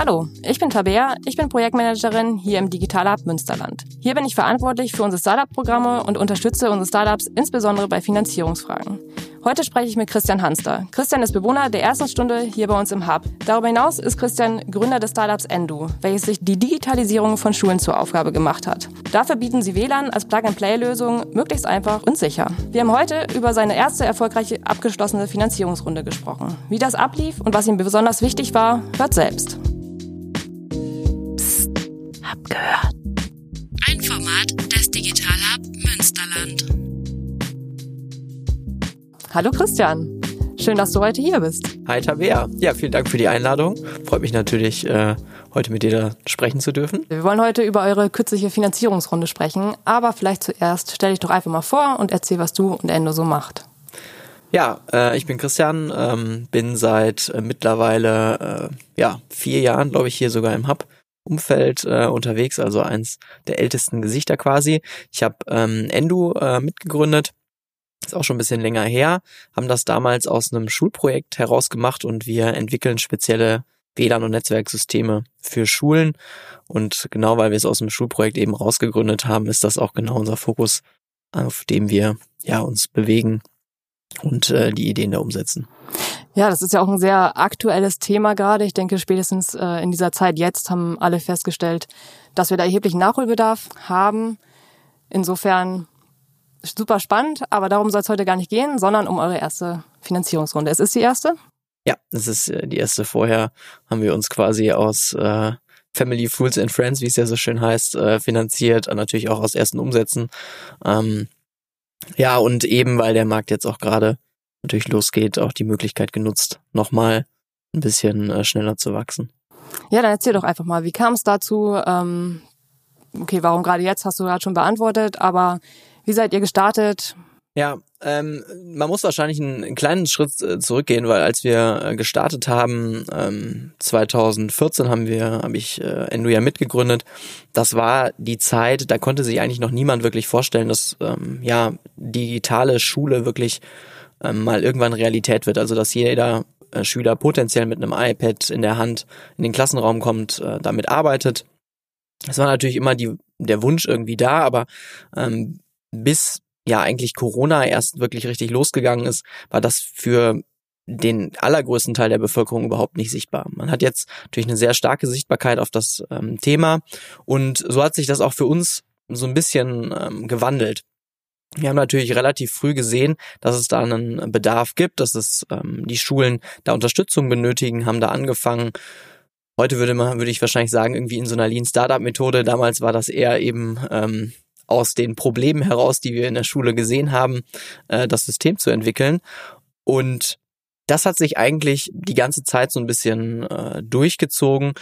Hallo, ich bin Tabea, ich bin Projektmanagerin hier im Digital Hub Münsterland. Hier bin ich verantwortlich für unsere Startup-Programme und unterstütze unsere Startups insbesondere bei Finanzierungsfragen. Heute spreche ich mit Christian Hanster. Christian ist Bewohner der ersten Stunde hier bei uns im Hub. Darüber hinaus ist Christian Gründer des Startups Endu, welches sich die Digitalisierung von Schulen zur Aufgabe gemacht hat. Dafür bieten sie WLAN als Plug-and-Play-Lösung möglichst einfach und sicher. Wir haben heute über seine erste erfolgreiche abgeschlossene Finanzierungsrunde gesprochen. Wie das ablief und was ihm besonders wichtig war, hört selbst. Gehört. Ein Format des Digital Hub Münsterland. Hallo Christian, schön, dass du heute hier bist. Hi Tabea, ja, vielen Dank für die Einladung. Freut mich natürlich, äh, heute mit dir da sprechen zu dürfen. Wir wollen heute über eure kürzliche Finanzierungsrunde sprechen, aber vielleicht zuerst stell dich doch einfach mal vor und erzähl, was du und Endo so macht. Ja, äh, ich bin Christian, ähm, bin seit äh, mittlerweile äh, ja vier Jahren, glaube ich, hier sogar im Hub. Umfeld äh, unterwegs, also eins der ältesten Gesichter quasi. Ich habe ähm, Endu äh, mitgegründet, ist auch schon ein bisschen länger her, haben das damals aus einem Schulprojekt herausgemacht und wir entwickeln spezielle WLAN- und Netzwerksysteme für Schulen. Und genau weil wir es aus dem Schulprojekt eben rausgegründet haben, ist das auch genau unser Fokus, auf dem wir ja uns bewegen und äh, die Ideen da umsetzen. Ja, das ist ja auch ein sehr aktuelles Thema gerade. Ich denke, spätestens äh, in dieser Zeit jetzt haben alle festgestellt, dass wir da erheblichen Nachholbedarf haben. Insofern super spannend, aber darum soll es heute gar nicht gehen, sondern um eure erste Finanzierungsrunde. Es ist die erste? Ja, es ist äh, die erste. Vorher haben wir uns quasi aus äh, Family, Fools and Friends, wie es ja so schön heißt, äh, finanziert, und natürlich auch aus ersten Umsätzen. Ähm, ja, und eben weil der Markt jetzt auch gerade natürlich losgeht, auch die Möglichkeit genutzt, nochmal ein bisschen äh, schneller zu wachsen. Ja, dann erzähl doch einfach mal, wie kam es dazu? Ähm, okay, warum gerade jetzt, hast du gerade schon beantwortet, aber wie seid ihr gestartet? Ja, ähm, man muss wahrscheinlich einen, einen kleinen Schritt äh, zurückgehen, weil als wir äh, gestartet haben, ähm, 2014 haben wir, habe ich äh, Endo ja mitgegründet. Das war die Zeit, da konnte sich eigentlich noch niemand wirklich vorstellen, dass ähm, ja digitale Schule wirklich ähm, mal irgendwann Realität wird. Also dass jeder äh, Schüler potenziell mit einem iPad in der Hand in den Klassenraum kommt, äh, damit arbeitet. Es war natürlich immer die, der Wunsch irgendwie da, aber ähm, bis ja eigentlich Corona erst wirklich richtig losgegangen ist, war das für den allergrößten Teil der Bevölkerung überhaupt nicht sichtbar. Man hat jetzt natürlich eine sehr starke Sichtbarkeit auf das ähm, Thema und so hat sich das auch für uns so ein bisschen ähm, gewandelt. Wir haben natürlich relativ früh gesehen, dass es da einen Bedarf gibt, dass es ähm, die Schulen da Unterstützung benötigen, haben da angefangen. Heute würde man, würde ich wahrscheinlich sagen, irgendwie in so einer Lean Startup Methode. Damals war das eher eben ähm, aus den Problemen heraus, die wir in der Schule gesehen haben, äh, das System zu entwickeln. Und das hat sich eigentlich die ganze Zeit so ein bisschen äh, durchgezogen,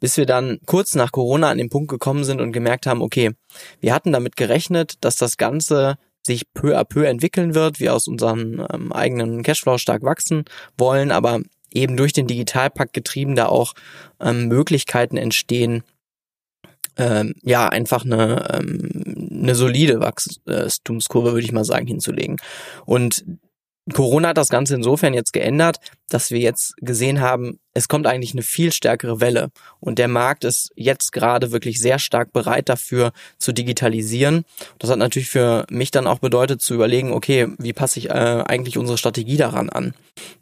bis wir dann kurz nach Corona an den Punkt gekommen sind und gemerkt haben, okay, wir hatten damit gerechnet, dass das Ganze sich peu à peu entwickeln wird, wir aus unserem ähm, eigenen Cashflow stark wachsen wollen, aber eben durch den Digitalpakt getrieben da auch ähm, Möglichkeiten entstehen, ähm, ja, einfach eine, eine solide Wachstumskurve, würde ich mal sagen, hinzulegen. Und Corona hat das Ganze insofern jetzt geändert, dass wir jetzt gesehen haben, es kommt eigentlich eine viel stärkere Welle und der Markt ist jetzt gerade wirklich sehr stark bereit dafür zu digitalisieren. Das hat natürlich für mich dann auch bedeutet zu überlegen, okay, wie passe ich äh, eigentlich unsere Strategie daran an?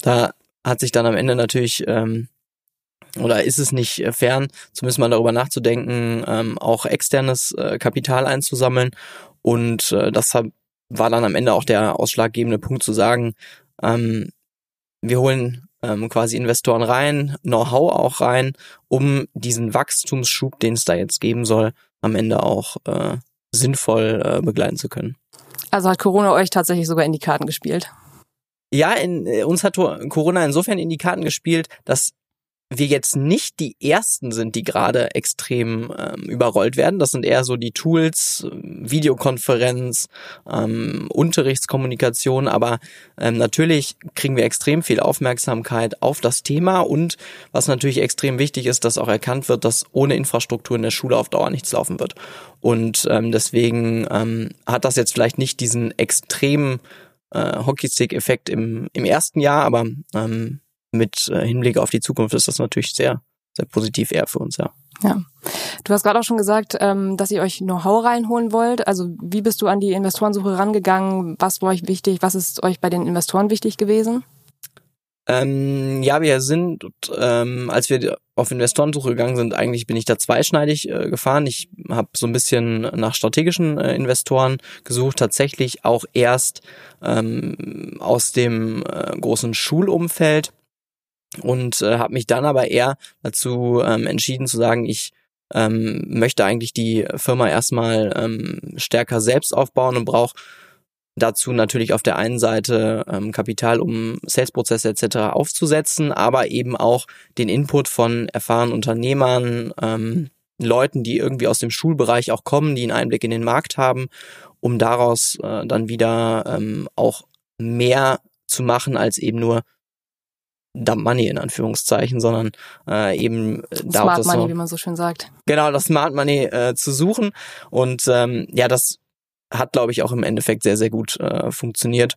Da hat sich dann am Ende natürlich ähm, oder ist es nicht äh, fern, zumindest mal darüber nachzudenken, ähm, auch externes äh, Kapital einzusammeln. Und äh, das war dann am Ende auch der ausschlaggebende Punkt zu sagen, ähm, wir holen ähm, quasi Investoren rein, Know-how auch rein, um diesen Wachstumsschub, den es da jetzt geben soll, am Ende auch äh, sinnvoll äh, begleiten zu können. Also hat Corona euch tatsächlich sogar in die Karten gespielt? Ja, in, äh, uns hat Corona insofern in die Karten gespielt, dass wir jetzt nicht die ersten sind, die gerade extrem ähm, überrollt werden. Das sind eher so die Tools, Videokonferenz, ähm, Unterrichtskommunikation, aber ähm, natürlich kriegen wir extrem viel Aufmerksamkeit auf das Thema und was natürlich extrem wichtig ist, dass auch erkannt wird, dass ohne Infrastruktur in der Schule auf Dauer nichts laufen wird. Und ähm, deswegen ähm, hat das jetzt vielleicht nicht diesen extremen äh, Hockeystick-Effekt im, im ersten Jahr, aber ähm, mit äh, Hinblick auf die Zukunft ist das natürlich sehr, sehr positiv eher für uns, ja. Ja. Du hast gerade auch schon gesagt, ähm, dass ihr euch Know-how reinholen wollt. Also wie bist du an die Investorensuche rangegangen? Was war euch wichtig? Was ist euch bei den Investoren wichtig gewesen? Ähm, ja, wir sind, ähm, als wir auf Investorensuche gegangen sind, eigentlich bin ich da zweischneidig äh, gefahren. Ich habe so ein bisschen nach strategischen äh, Investoren gesucht, tatsächlich auch erst ähm, aus dem äh, großen Schulumfeld und äh, habe mich dann aber eher dazu ähm, entschieden zu sagen, ich ähm, möchte eigentlich die Firma erstmal ähm, stärker selbst aufbauen und brauche dazu natürlich auf der einen Seite ähm, Kapital, um Salesprozesse etc. aufzusetzen, aber eben auch den Input von erfahrenen Unternehmern, ähm, Leuten, die irgendwie aus dem Schulbereich auch kommen, die einen Einblick in den Markt haben, um daraus äh, dann wieder ähm, auch mehr zu machen als eben nur Dump Money in Anführungszeichen, sondern äh, eben äh, Smart Money, so, wie man so schön sagt. Genau, das Smart Money äh, zu suchen und ähm, ja, das hat, glaube ich, auch im Endeffekt sehr, sehr gut äh, funktioniert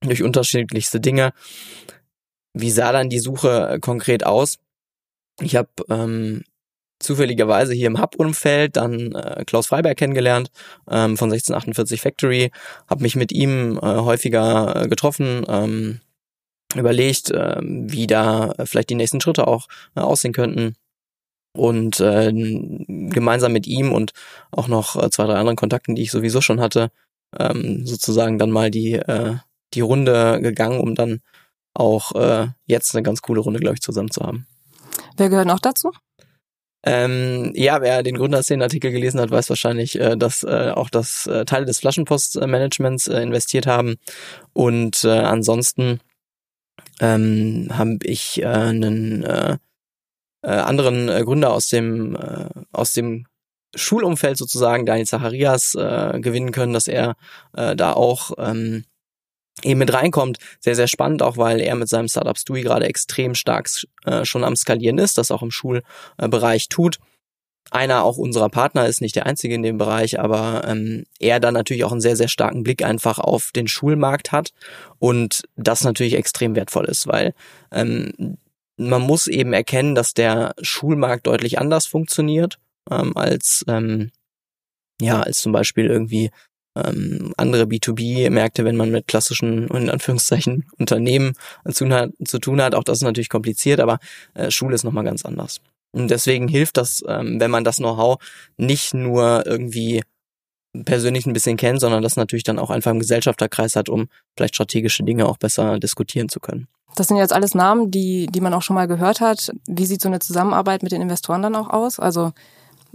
durch unterschiedlichste Dinge. Wie sah dann die Suche äh, konkret aus? Ich habe ähm, zufälligerweise hier im Hub-Umfeld dann äh, Klaus Freiberg kennengelernt ähm, von 1648 Factory, habe mich mit ihm äh, häufiger äh, getroffen, ähm, überlegt, äh, wie da vielleicht die nächsten Schritte auch äh, aussehen könnten und äh, gemeinsam mit ihm und auch noch äh, zwei, drei anderen Kontakten, die ich sowieso schon hatte, ähm, sozusagen dann mal die, äh, die Runde gegangen, um dann auch äh, jetzt eine ganz coole Runde, glaube ich, zusammen zu haben. Wer gehört noch dazu? Ähm, ja, wer den Gründerszenen-Artikel gelesen hat, weiß wahrscheinlich, äh, dass äh, auch das äh, Teile des Flaschenpost-Managements äh, investiert haben. Und äh, ansonsten ähm, habe ich äh, einen äh, äh, anderen äh, Gründer aus dem äh, aus dem Schulumfeld sozusagen, Daniel Zacharias, äh, gewinnen können, dass er äh, da auch ähm, eben mit reinkommt. Sehr, sehr spannend, auch weil er mit seinem Startup Stewie gerade extrem stark äh, schon am Skalieren ist, das auch im Schulbereich tut. Einer auch unserer Partner ist nicht der einzige in dem Bereich, aber ähm, er dann natürlich auch einen sehr, sehr starken Blick einfach auf den Schulmarkt hat und das natürlich extrem wertvoll ist, weil ähm, man muss eben erkennen, dass der Schulmarkt deutlich anders funktioniert ähm, als ähm, ja als zum Beispiel irgendwie ähm, andere B2B-Märkte, wenn man mit klassischen in Anführungszeichen Unternehmen zu, zu tun hat. Auch das ist natürlich kompliziert, aber äh, Schule ist nochmal ganz anders. Und deswegen hilft das, ähm, wenn man das Know-how nicht nur irgendwie persönlich ein bisschen kennt, sondern das natürlich dann auch einfach im Gesellschafterkreis hat, um vielleicht strategische Dinge auch besser diskutieren zu können. Das sind jetzt alles Namen, die, die man auch schon mal gehört hat. Wie sieht so eine Zusammenarbeit mit den Investoren dann auch aus? Also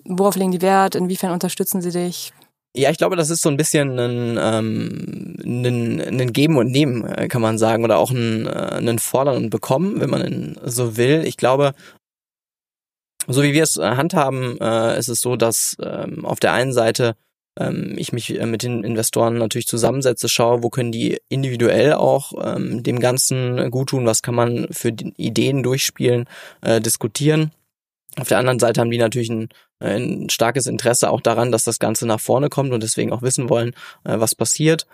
worauf legen die Wert? Inwiefern unterstützen sie dich? Ja, ich glaube, das ist so ein bisschen ein, ähm, ein, ein Geben und Nehmen, äh, kann man sagen, oder auch ein, äh, ein Fordern und Bekommen, wenn man so will. Ich glaube, so wie wir es äh, handhaben, äh, ist es so, dass ähm, auf der einen Seite ähm, ich mich äh, mit den Investoren natürlich zusammensetze, schaue, wo können die individuell auch ähm, dem Ganzen gut tun, was kann man für Ideen durchspielen, äh, diskutieren. Auf der anderen Seite haben die natürlich ein, äh, ein starkes Interesse auch daran, dass das Ganze nach vorne kommt und deswegen auch wissen wollen, äh, was passiert.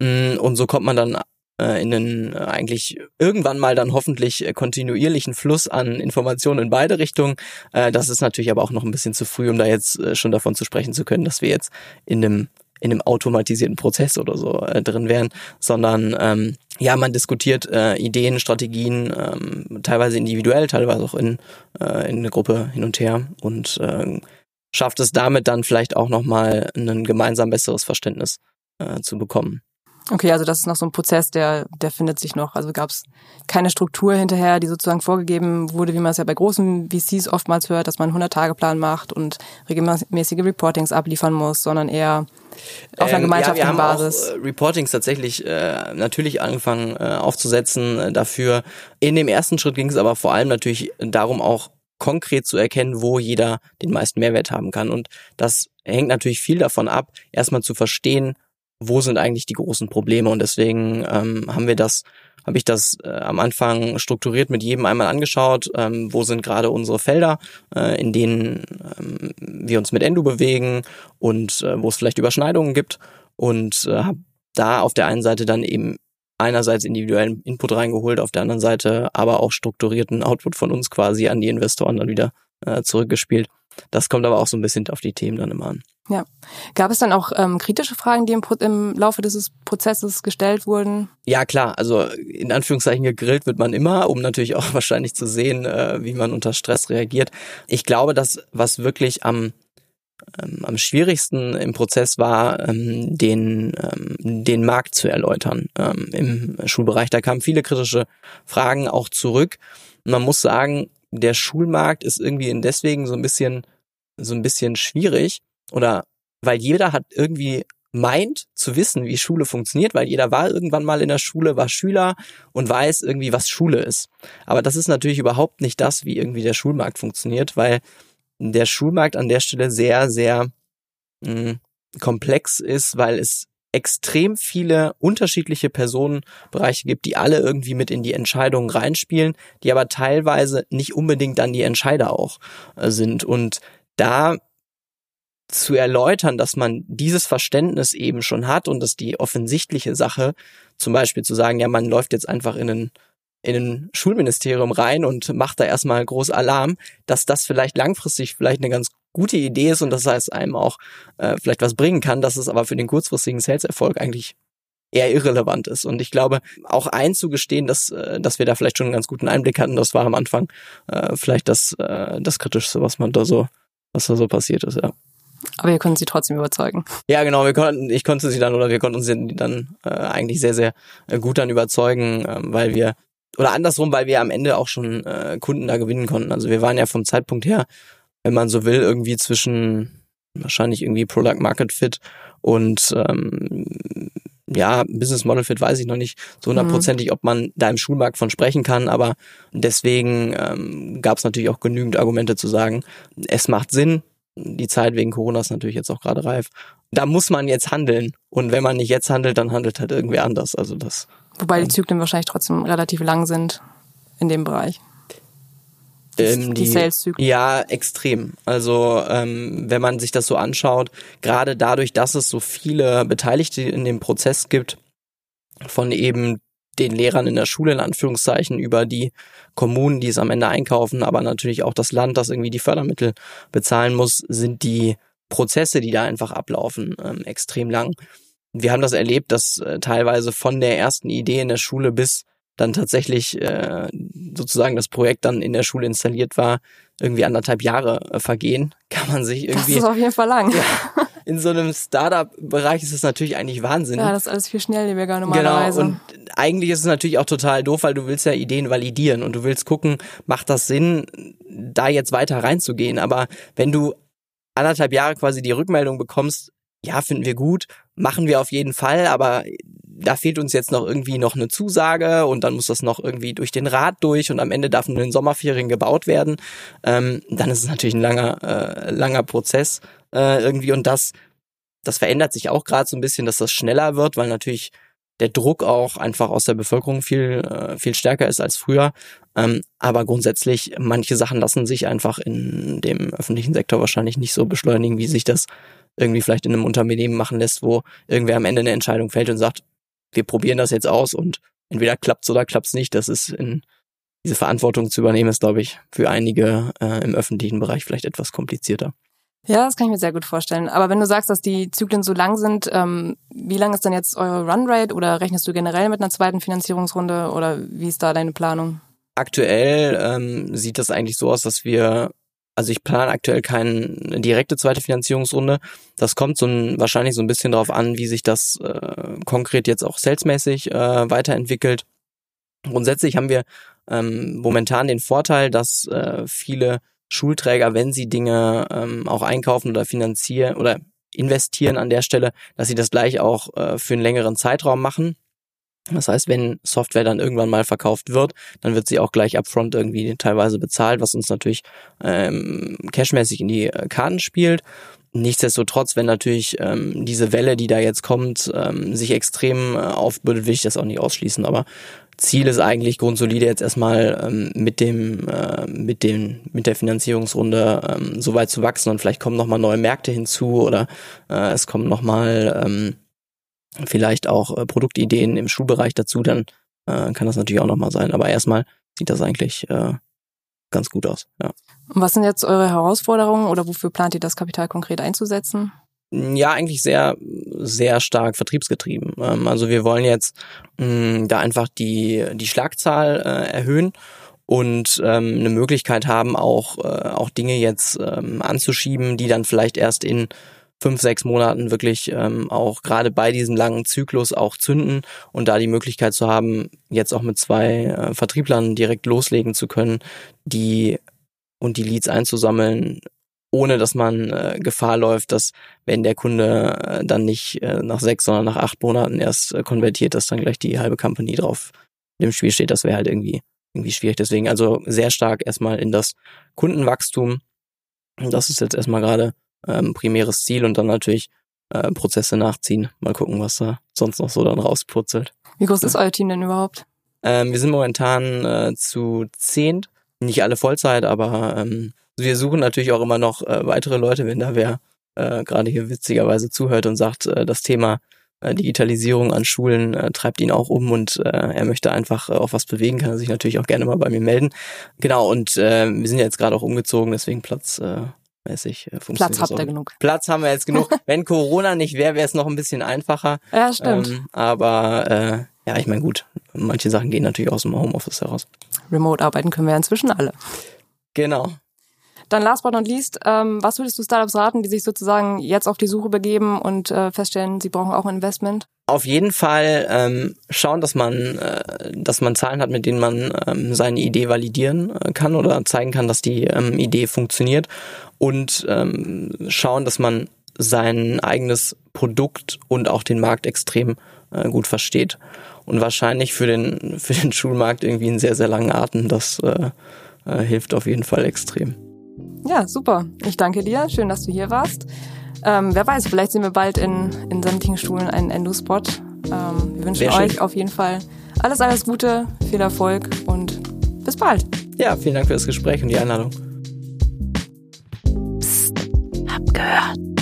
Mm, und so kommt man dann in einen äh, eigentlich irgendwann mal dann hoffentlich äh, kontinuierlichen Fluss an Informationen in beide Richtungen. Das ist natürlich aber auch noch ein bisschen zu früh, um da jetzt schon davon zu sprechen zu können, dass wir jetzt in einem in einem automatisierten Prozess oder so äh, drin wären, sondern ähm, ja, man diskutiert äh, Ideen, Strategien, ähm, teilweise individuell, teilweise auch in, äh, in eine Gruppe hin und her und äh, schafft es damit dann vielleicht auch nochmal ein gemeinsam besseres Verständnis äh, zu bekommen. Okay, also das ist noch so ein Prozess, der, der findet sich noch. Also gab es keine Struktur hinterher, die sozusagen vorgegeben wurde, wie man es ja bei großen VCs oftmals hört, dass man einen 100-Tage-Plan macht und regelmäßige Reportings abliefern muss, sondern eher auf einer gemeinschaftlichen ähm, ja, wir haben Basis. Auch, äh, Reportings tatsächlich äh, natürlich angefangen äh, aufzusetzen äh, dafür. In dem ersten Schritt ging es aber vor allem natürlich darum, auch konkret zu erkennen, wo jeder den meisten Mehrwert haben kann. Und das hängt natürlich viel davon ab, erstmal zu verstehen, wo sind eigentlich die großen Probleme? Und deswegen ähm, haben wir das habe ich das äh, am Anfang strukturiert mit jedem einmal angeschaut, ähm, wo sind gerade unsere Felder, äh, in denen ähm, wir uns mit Endo bewegen und äh, wo es vielleicht Überschneidungen gibt. Und äh, habe da auf der einen Seite dann eben einerseits individuellen Input reingeholt, auf der anderen Seite aber auch strukturierten Output von uns quasi an die Investoren dann wieder äh, zurückgespielt. Das kommt aber auch so ein bisschen auf die Themen dann immer an. Ja. Gab es dann auch ähm, kritische Fragen, die im, im Laufe dieses Prozesses gestellt wurden? Ja, klar. Also in Anführungszeichen gegrillt wird man immer, um natürlich auch wahrscheinlich zu sehen, äh, wie man unter Stress reagiert. Ich glaube, dass was wirklich am ähm, am schwierigsten im Prozess war, ähm, den, ähm, den Markt zu erläutern ähm, im Schulbereich. Da kamen viele kritische Fragen auch zurück. man muss sagen, der Schulmarkt ist irgendwie deswegen so ein bisschen, so ein bisschen schwierig oder weil jeder hat irgendwie meint zu wissen, wie Schule funktioniert, weil jeder war irgendwann mal in der Schule, war Schüler und weiß irgendwie, was Schule ist. Aber das ist natürlich überhaupt nicht das, wie irgendwie der Schulmarkt funktioniert, weil der Schulmarkt an der Stelle sehr, sehr mh, hm, komplex ist, weil es extrem viele unterschiedliche Personenbereiche gibt, die alle irgendwie mit in die Entscheidungen reinspielen, die aber teilweise nicht unbedingt dann die Entscheider auch äh, sind. Und da zu erläutern, dass man dieses Verständnis eben schon hat und dass die offensichtliche Sache, zum Beispiel zu sagen, ja, man läuft jetzt einfach in einen in ein Schulministerium rein und macht da erstmal groß Alarm, dass das vielleicht langfristig vielleicht eine ganz gute Idee ist und dass es einem auch äh, vielleicht was bringen kann, dass es aber für den kurzfristigen Sales-Erfolg eigentlich eher irrelevant ist. Und ich glaube, auch einzugestehen, dass, äh, dass wir da vielleicht schon einen ganz guten Einblick hatten, das war am Anfang äh, vielleicht das, äh, das Kritischste, was man da so, was da so passiert ist, ja. Aber ihr konntet sie trotzdem überzeugen. Ja, genau. Wir konnten, ich konnte sie dann oder wir konnten sie dann äh, eigentlich sehr, sehr äh, gut dann überzeugen, äh, weil wir oder andersrum, weil wir am Ende auch schon äh, Kunden da gewinnen konnten. Also wir waren ja vom Zeitpunkt her, wenn man so will, irgendwie zwischen wahrscheinlich irgendwie Product Market Fit und ähm, ja, Business Model Fit weiß ich noch nicht so mhm. hundertprozentig, ob man da im Schulmarkt von sprechen kann, aber deswegen ähm, gab es natürlich auch genügend Argumente zu sagen, es macht Sinn, die Zeit wegen Corona ist natürlich jetzt auch gerade reif. Da muss man jetzt handeln. Und wenn man nicht jetzt handelt, dann handelt halt irgendwer anders. Also das Wobei die Zyklen wahrscheinlich trotzdem relativ lang sind in dem Bereich. Ähm, die, die Sales-Zyklen. Ja, extrem. Also ähm, wenn man sich das so anschaut, gerade dadurch, dass es so viele Beteiligte in dem Prozess gibt, von eben den Lehrern in der Schule in Anführungszeichen über die Kommunen, die es am Ende einkaufen, aber natürlich auch das Land, das irgendwie die Fördermittel bezahlen muss, sind die Prozesse, die da einfach ablaufen, ähm, extrem lang wir haben das erlebt, dass äh, teilweise von der ersten Idee in der Schule bis dann tatsächlich äh, sozusagen das Projekt dann in der Schule installiert war, irgendwie anderthalb Jahre äh, vergehen, kann man sich irgendwie. Das ist auf jeden Fall lang. Ja, in so einem Startup-Bereich ist es natürlich eigentlich Wahnsinn. Ja, das ist alles viel schnelllebiger normalerweise. Genau. Und eigentlich ist es natürlich auch total doof, weil du willst ja Ideen validieren und du willst gucken, macht das Sinn, da jetzt weiter reinzugehen. Aber wenn du anderthalb Jahre quasi die Rückmeldung bekommst, ja, finden wir gut, machen wir auf jeden Fall, aber da fehlt uns jetzt noch irgendwie noch eine Zusage und dann muss das noch irgendwie durch den Rat durch und am Ende darf nur in den Sommerferien gebaut werden. Ähm, dann ist es natürlich ein langer, äh, langer Prozess äh, irgendwie und das, das verändert sich auch gerade so ein bisschen, dass das schneller wird, weil natürlich der Druck auch einfach aus der Bevölkerung viel, äh, viel stärker ist als früher. Ähm, aber grundsätzlich, manche Sachen lassen sich einfach in dem öffentlichen Sektor wahrscheinlich nicht so beschleunigen, wie sich das irgendwie vielleicht in einem Unternehmen machen lässt, wo irgendwer am Ende eine Entscheidung fällt und sagt, wir probieren das jetzt aus und entweder klappt's oder klappt's nicht. Das ist in diese Verantwortung zu übernehmen, ist, glaube ich, für einige äh, im öffentlichen Bereich vielleicht etwas komplizierter. Ja, das kann ich mir sehr gut vorstellen. Aber wenn du sagst, dass die Zyklen so lang sind, ähm, wie lang ist denn jetzt eure Runrate oder rechnest du generell mit einer zweiten Finanzierungsrunde oder wie ist da deine Planung? Aktuell ähm, sieht das eigentlich so aus, dass wir also ich plane aktuell keine direkte zweite Finanzierungsrunde. Das kommt so ein, wahrscheinlich so ein bisschen darauf an, wie sich das äh, konkret jetzt auch salesmäßig äh, weiterentwickelt. Grundsätzlich haben wir ähm, momentan den Vorteil, dass äh, viele Schulträger, wenn sie Dinge ähm, auch einkaufen oder finanzieren oder investieren an der Stelle, dass sie das gleich auch äh, für einen längeren Zeitraum machen. Das heißt, wenn Software dann irgendwann mal verkauft wird, dann wird sie auch gleich upfront irgendwie teilweise bezahlt, was uns natürlich ähm, cashmäßig in die äh, Karten spielt. Nichtsdestotrotz, wenn natürlich ähm, diese Welle, die da jetzt kommt, ähm, sich extrem äh, aufbürdet, will ich das auch nicht ausschließen. Aber Ziel ist eigentlich grundsolide jetzt erstmal ähm, mit dem äh, mit dem mit der Finanzierungsrunde ähm, so weit zu wachsen und vielleicht kommen noch mal neue Märkte hinzu oder äh, es kommen noch mal ähm, vielleicht auch äh, Produktideen im Schulbereich dazu, dann äh, kann das natürlich auch nochmal sein. Aber erstmal sieht das eigentlich äh, ganz gut aus. Ja. Und was sind jetzt eure Herausforderungen oder wofür plant ihr das Kapital konkret einzusetzen? Ja, eigentlich sehr, sehr stark vertriebsgetrieben. Ähm, also wir wollen jetzt mh, da einfach die, die Schlagzahl äh, erhöhen und ähm, eine Möglichkeit haben, auch, äh, auch Dinge jetzt ähm, anzuschieben, die dann vielleicht erst in fünf, sechs Monaten wirklich ähm, auch gerade bei diesem langen Zyklus auch zünden und da die Möglichkeit zu haben, jetzt auch mit zwei äh, Vertrieblern direkt loslegen zu können, die und die Leads einzusammeln, ohne dass man äh, Gefahr läuft, dass wenn der Kunde äh, dann nicht äh, nach sechs, sondern nach acht Monaten erst äh, konvertiert, dass dann gleich die halbe Company drauf im Spiel steht. Das wäre halt irgendwie irgendwie schwierig. Deswegen also sehr stark erstmal in das Kundenwachstum. Das ist jetzt erstmal gerade ähm, primäres Ziel und dann natürlich äh, Prozesse nachziehen. Mal gucken, was da sonst noch so dann rauspurzelt. Wie groß ist euer Team denn überhaupt? Ähm, wir sind momentan äh, zu zehn, nicht alle Vollzeit, aber ähm, wir suchen natürlich auch immer noch äh, weitere Leute, wenn da wer äh, gerade hier witzigerweise zuhört und sagt, äh, das Thema äh, Digitalisierung an Schulen äh, treibt ihn auch um und äh, er möchte einfach äh, auch was bewegen, kann er sich natürlich auch gerne mal bei mir melden. Genau, und äh, wir sind jetzt gerade auch umgezogen, deswegen Platz äh, mäßig äh, Platz habt ihr genug. Platz haben wir jetzt genug. Wenn Corona nicht wäre, wäre es noch ein bisschen einfacher. Ja, stimmt. Ähm, aber äh, ja, ich meine gut, manche Sachen gehen natürlich aus dem Homeoffice heraus. Remote arbeiten können wir inzwischen alle. Genau. Dann last but not least, ähm, was würdest du Startups raten, die sich sozusagen jetzt auf die Suche begeben und äh, feststellen, sie brauchen auch ein Investment? Auf jeden Fall ähm, schauen, dass man, äh, dass man Zahlen hat, mit denen man ähm, seine Idee validieren äh, kann oder zeigen kann, dass die ähm, Idee funktioniert und ähm, schauen, dass man sein eigenes Produkt und auch den Markt extrem äh, gut versteht und wahrscheinlich für den für den Schulmarkt irgendwie in sehr sehr langen Arten. Das äh, äh, hilft auf jeden Fall extrem. Ja, super. Ich danke dir. Schön, dass du hier warst. Ähm, wer weiß, vielleicht sehen wir bald in, in sämtlichen Schulen einen Endo-Spot. Ähm, wir wünschen euch auf jeden Fall alles, alles Gute, viel Erfolg und bis bald. Ja, vielen Dank für das Gespräch und die Einladung. Psst, hab gehört.